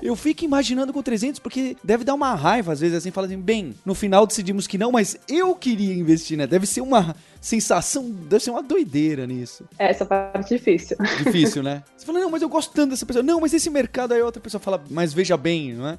eu fico imaginando com 300 porque deve dar uma raiva às vezes assim, fala assim, bem, no final decidimos que não, mas eu queria investir, né? Deve ser uma sensação, deve ser uma doideira nisso. É, essa parte é difícil. Difícil, né? Você fala, não, mas eu gosto tanto dessa pessoa. Não, mas esse mercado aí outra pessoa fala, mas veja bem, não é?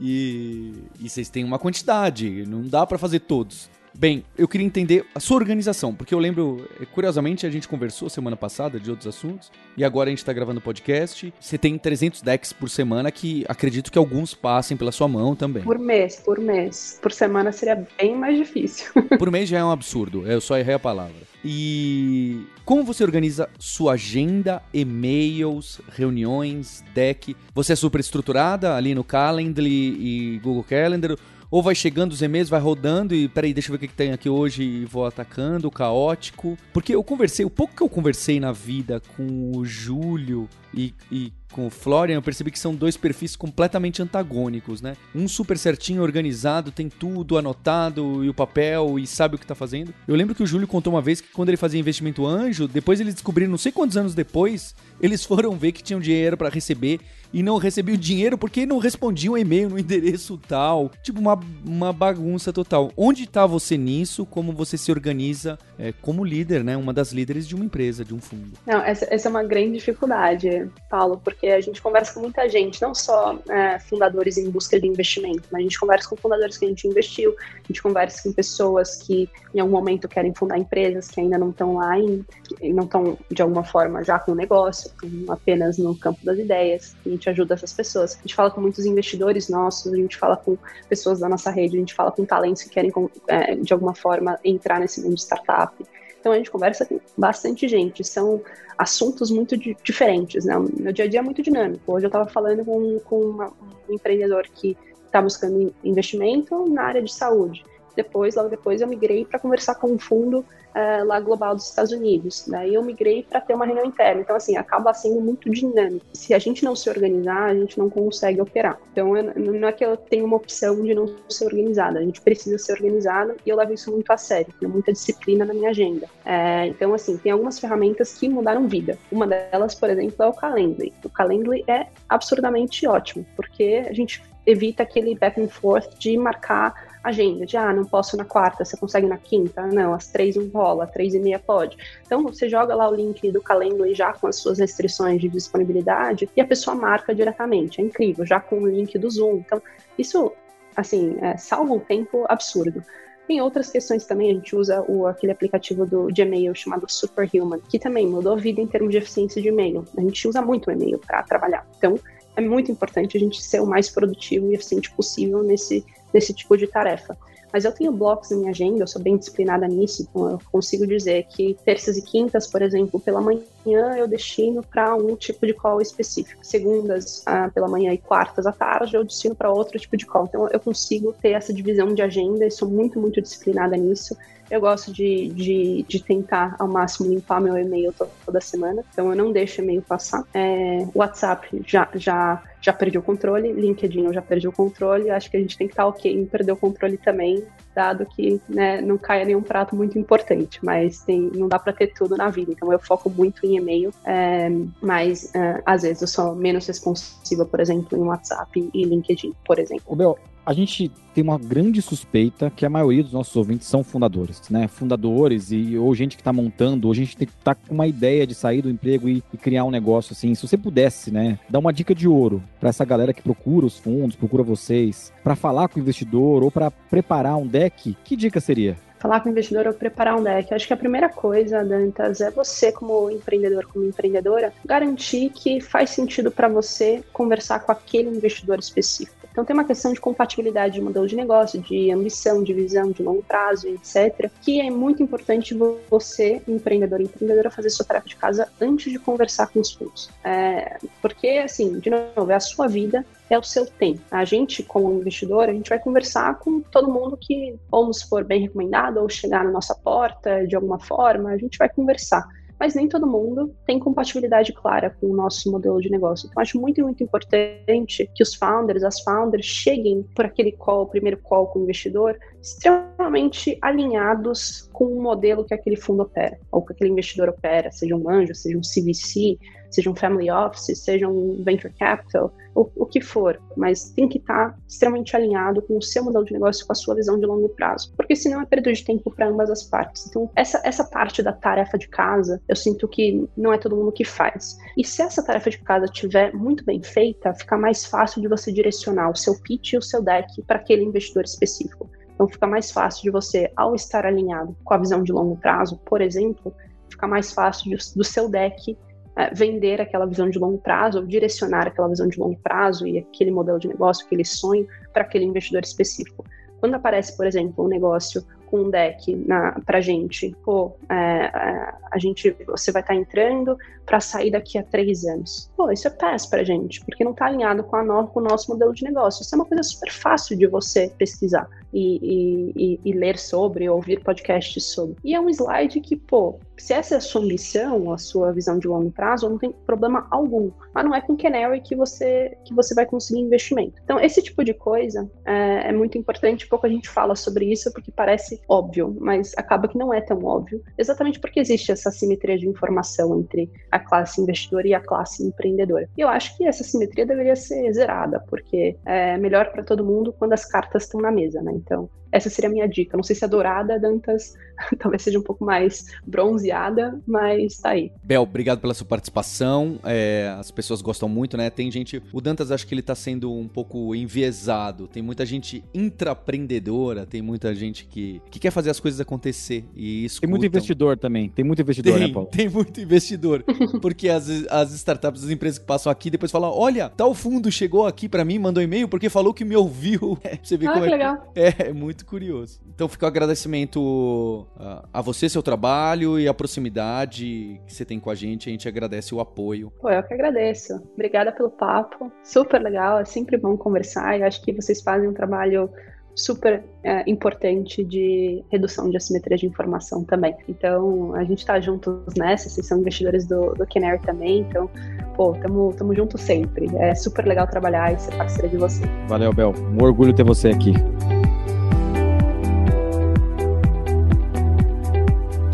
E, e vocês têm uma quantidade, não dá para fazer todos. Bem, eu queria entender a sua organização, porque eu lembro, eh, curiosamente, a gente conversou semana passada de outros assuntos, e agora a gente tá gravando podcast. Você tem 300 decks por semana, que acredito que alguns passem pela sua mão também. Por mês, por mês. Por semana seria bem mais difícil. por mês já é um absurdo, eu só errei a palavra. E como você organiza sua agenda, e-mails, reuniões, deck? Você é super estruturada ali no Calendly e Google Calendar? Ou vai chegando os e-mails, vai rodando e peraí, deixa eu ver o que, que tem aqui hoje e vou atacando, caótico. Porque eu conversei, o pouco que eu conversei na vida com o Júlio e, e com o Florian, eu percebi que são dois perfis completamente antagônicos, né? Um super certinho, organizado, tem tudo anotado e o papel e sabe o que tá fazendo. Eu lembro que o Júlio contou uma vez que quando ele fazia investimento anjo, depois eles descobriram, não sei quantos anos depois, eles foram ver que tinham dinheiro para receber e não recebiam o dinheiro porque não respondiam um e-mail no endereço tal. Tipo, uma, uma bagunça total. Onde tá você nisso? Como você se organiza é, como líder, né? Uma das líderes de uma empresa, de um fundo. Não, essa, essa é uma grande dificuldade, Paulo, porque a gente conversa com muita gente, não só é, fundadores em busca de investimento, mas a gente conversa com fundadores que a gente investiu, a gente conversa com pessoas que em algum momento querem fundar empresas que ainda não estão lá, em, não estão de alguma forma já com o negócio, apenas no campo das ideias. A gente ajuda essas pessoas. A gente fala com muitos investidores nossos, a gente fala com pessoas da nossa rede, a gente fala com talentos que querem é, de alguma forma entrar nesse mundo de startup. Então a gente conversa com bastante gente. São assuntos muito diferentes, né? O meu dia a dia é muito dinâmico. Hoje eu estava falando com, com uma, um empreendedor que está buscando investimento na área de saúde. Depois, logo depois, eu migrei para conversar com um fundo uh, lá global dos Estados Unidos. Daí eu migrei para ter uma reunião interna. Então, assim, acaba sendo muito dinâmico. Se a gente não se organizar, a gente não consegue operar. Então, eu, não é que eu tenho uma opção de não ser organizada. A gente precisa ser organizado e eu levo isso muito a sério. Tenho muita disciplina na minha agenda. É, então, assim, tem algumas ferramentas que mudaram vida. Uma delas, por exemplo, é o Calendly. O Calendly é absurdamente ótimo, porque a gente evita aquele back and forth de marcar agenda, de ah, não posso na quarta, você consegue na quinta? Não, às três não rola, às três e meia pode. Então você joga lá o link do Calendly já com as suas restrições de disponibilidade e a pessoa marca diretamente. É incrível, já com o link do Zoom. Então, isso, assim, é, salva um tempo absurdo. Tem outras questões também, a gente usa o, aquele aplicativo do, Gmail chamado Superhuman, que também mudou a vida em termos de eficiência de e-mail. A gente usa muito o e-mail para trabalhar. Então, é muito importante a gente ser o mais produtivo e eficiente possível nesse, nesse tipo de tarefa. Mas eu tenho blocos na minha agenda, eu sou bem disciplinada nisso, então eu consigo dizer que terças e quintas, por exemplo, pela manhã eu destino para um tipo de call específico. Segundas ah, pela manhã e quartas à tarde eu destino para outro tipo de call. Então eu consigo ter essa divisão de agenda e sou muito, muito disciplinada nisso. Eu gosto de, de, de tentar ao máximo limpar meu e-mail toda semana, então eu não deixo e-mail passar. É, WhatsApp já, já, já perdi o controle, LinkedIn eu já perdi o controle, acho que a gente tem que estar ok em perder o controle também, dado que né, não caia nenhum prato muito importante, mas tem, não dá para ter tudo na vida, então eu foco muito em e-mail, é, mas é, às vezes eu sou menos responsiva, por exemplo, em WhatsApp e LinkedIn, por exemplo. O Bel, a gente tem uma grande suspeita que a maioria dos nossos ouvintes são fundadores, né? Fundadores e ou gente que está montando, ou gente que está com uma ideia de sair do emprego e, e, criar um negócio assim. Se você pudesse, né, dar uma dica de ouro para essa galera que procura os fundos, procura vocês, para falar com o investidor ou para preparar um deck, que dica seria? falar com o investidor ou preparar um deck. Acho que a primeira coisa, Dantas, é você, como empreendedor, como empreendedora, garantir que faz sentido para você conversar com aquele investidor específico. Então tem uma questão de compatibilidade de modelo de negócio, de ambição, de visão, de longo prazo, etc., que é muito importante você, empreendedor empreendedora, fazer sua tarefa de casa antes de conversar com os fundos. É, porque, assim, de novo, é a sua vida, é o seu tempo. A gente, como investidor, a gente vai conversar com todo mundo que, ou nos for bem recomendado, ou chegar na nossa porta de alguma forma, a gente vai conversar mas nem todo mundo tem compatibilidade clara com o nosso modelo de negócio. Então, acho muito, muito importante que os founders, as founders, cheguem por aquele call, primeiro call com o investidor, extremamente alinhados com o modelo que aquele fundo opera, ou que aquele investidor opera, seja um anjo, seja um CVC, seja um family office, seja um venture capital, o, que for, mas tem que estar extremamente alinhado com o seu modelo de negócio, com a sua visão de longo prazo, porque senão é perda de tempo para ambas as partes. Então, essa, essa parte da tarefa de casa, eu sinto que não é todo mundo que faz. E se essa tarefa de casa estiver muito bem feita, fica mais fácil de você direcionar o seu pitch e o seu deck para aquele investidor específico. Então fica mais fácil de você, ao estar alinhado com a visão de longo prazo, por exemplo, fica mais fácil de, do seu deck é, vender aquela visão de longo prazo, ou direcionar aquela visão de longo prazo e aquele modelo de negócio, aquele sonho para aquele investidor específico. Quando aparece, por exemplo, um negócio com um deck para gente, pô, é, é, a gente, você vai estar tá entrando para sair daqui a três anos. Pô, isso é péssimo para gente, porque não está alinhado com, a no, com o nosso modelo de negócio. Isso é uma coisa super fácil de você pesquisar e, e, e, ler sobre, ouvir podcasts sobre. E é um slide que, pô, se essa é a sua ambição, a sua visão de longo prazo, não tem problema algum. Mas não é com Canary que você, que você vai conseguir investimento. Então, esse tipo de coisa é, é muito importante. Pouco a gente fala sobre isso porque parece óbvio, mas acaba que não é tão óbvio. Exatamente porque existe essa simetria de informação entre a classe investidora e a classe empreendedora. E eu acho que essa simetria deveria ser zerada, porque é melhor para todo mundo quando as cartas estão na mesa, né? Então, essa seria a minha dica. Não sei se a dourada, Dantas, talvez seja um pouco mais bronzeada, mas tá aí. Bel, obrigado pela sua participação. É, as pessoas gostam muito, né? Tem gente. O Dantas acho que ele tá sendo um pouco enviesado. Tem muita gente intraprendedora, tem muita gente que, que quer fazer as coisas acontecer. E escutam. Tem muito investidor também. Tem muito investidor, né, tem, né, Paulo? Tem muito investidor. porque as, as startups, as empresas que passam aqui, depois falam: olha, tal fundo chegou aqui para mim, mandou e-mail porque falou que me ouviu. você vê ah, como que é. Legal. É, é muito muito curioso. Então fica o agradecimento a, a você, seu trabalho e a proximidade que você tem com a gente. A gente agradece o apoio. Pô, eu que agradeço. Obrigada pelo papo. Super legal, é sempre bom conversar. Eu acho que vocês fazem um trabalho super é, importante de redução de assimetria de informação também. Então, a gente está juntos nessa, vocês são investidores do, do Canary também, então, pô, tamo, tamo juntos sempre. É super legal trabalhar e ser parceira de você. Valeu, Bel. Um orgulho ter você aqui.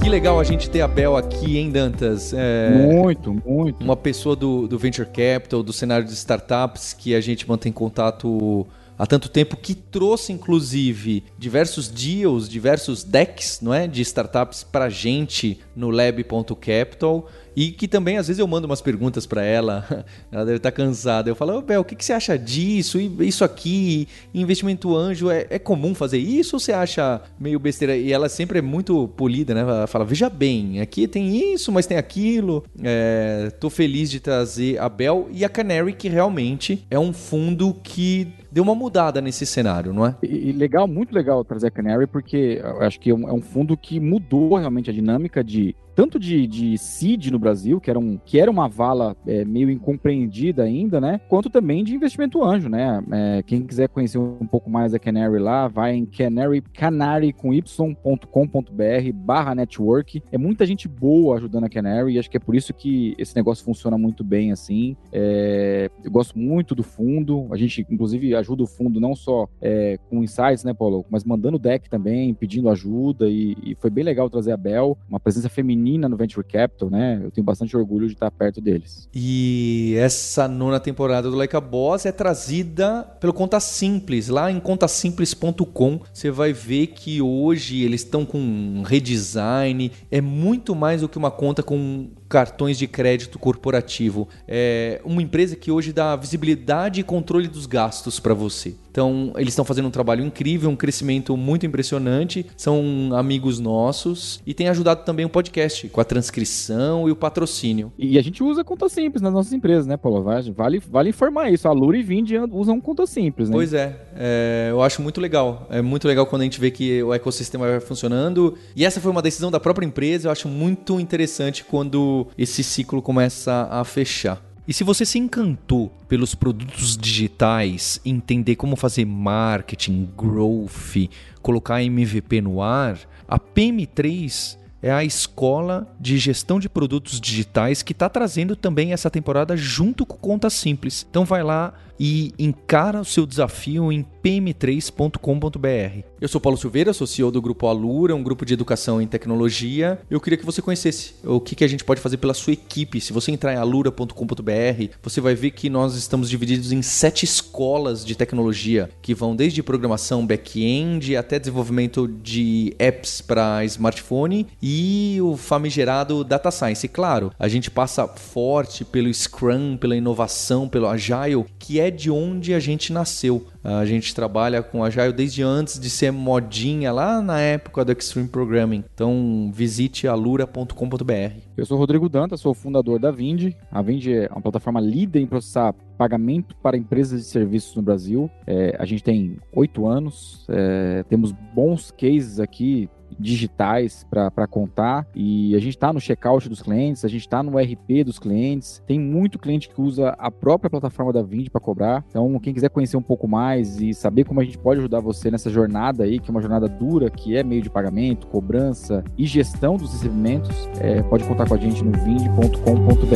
Que legal a gente ter a Bel aqui, hein, Dantas? É, muito, muito. Uma pessoa do, do Venture Capital, do cenário de startups, que a gente mantém contato há tanto tempo, que trouxe, inclusive, diversos deals, diversos decks não é, de startups para gente no lab.capital. E que também, às vezes, eu mando umas perguntas para ela, ela deve estar tá cansada. Eu falo, oh, Bel, o que, que você acha disso? Isso aqui, investimento anjo, é, é comum fazer isso ou você acha meio besteira? E ela sempre é muito polida, né? Ela fala, veja bem, aqui tem isso, mas tem aquilo. É, tô feliz de trazer a Bel e a Canary, que realmente é um fundo que deu uma mudada nesse cenário, não é? E, legal, muito legal trazer a Canary, porque eu acho que é um, é um fundo que mudou realmente a dinâmica de tanto de, de seed no Brasil, que era, um, que era uma vala é, meio incompreendida ainda, né? Quanto também de investimento anjo, né? É, quem quiser conhecer um pouco mais da Canary lá, vai em canary, canary com y.com.br barra network. É muita gente boa ajudando a Canary e acho que é por isso que esse negócio funciona muito bem, assim. É, eu gosto muito do fundo, a gente inclusive ajuda o fundo não só é, com insights, né, Paulo, mas mandando deck também, pedindo ajuda e, e foi bem legal trazer a Bel, uma presença feminina feminina no Venture Capital, né? Eu tenho bastante orgulho de estar perto deles. E essa nona temporada do Like a Boss é trazida pelo Conta Simples. Lá em contasimples.com você vai ver que hoje eles estão com um redesign. É muito mais do que uma conta com cartões de crédito corporativo. É uma empresa que hoje dá visibilidade e controle dos gastos para você. Então, eles estão fazendo um trabalho incrível, um crescimento muito impressionante. São amigos nossos e tem ajudado também o podcast com a transcrição e o patrocínio. E a gente usa conta simples nas nossas empresas, né, Paulo? Vale, vale informar isso. A Lura e Vind usam conta simples, né? Pois é, é, eu acho muito legal. É muito legal quando a gente vê que o ecossistema vai funcionando. E essa foi uma decisão da própria empresa. Eu acho muito interessante quando esse ciclo começa a fechar. E se você se encantou pelos produtos digitais, entender como fazer marketing, growth, colocar MVP no ar, a PM3 é a escola de gestão de produtos digitais que está trazendo também essa temporada junto com Conta Simples. Então vai lá, e encara o seu desafio em pm3.com.br. Eu sou Paulo Silveira, sou CEO do Grupo Alura, um grupo de educação em tecnologia. Eu queria que você conhecesse o que, a gente pode fazer pela sua equipe. Se você entrar em alura.com.br, você vai ver que nós estamos divididos em sete escolas de tecnologia que vão desde programação back-end até desenvolvimento de apps para smartphone e o famigerado data science. E claro, a gente passa forte pelo Scrum, pela inovação, pelo Agile, que é é de onde a gente nasceu. A gente trabalha com Agile desde antes de ser modinha lá na época do Extreme Programming. Então visite alura.com.br. Eu sou Rodrigo Danta, sou fundador da Vind. A Vind é uma plataforma líder em processar pagamento para empresas de serviços no Brasil. É, a gente tem oito anos, é, temos bons cases aqui digitais para contar e a gente está no checkout dos clientes, a gente está no RP dos clientes. Tem muito cliente que usa a própria plataforma da Vind para cobrar. Então, quem quiser conhecer um pouco mais e saber como a gente pode ajudar você nessa jornada aí, que é uma jornada dura, que é meio de pagamento, cobrança e gestão dos recebimentos, é, pode contar com a gente no vind.com.br.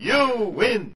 You win!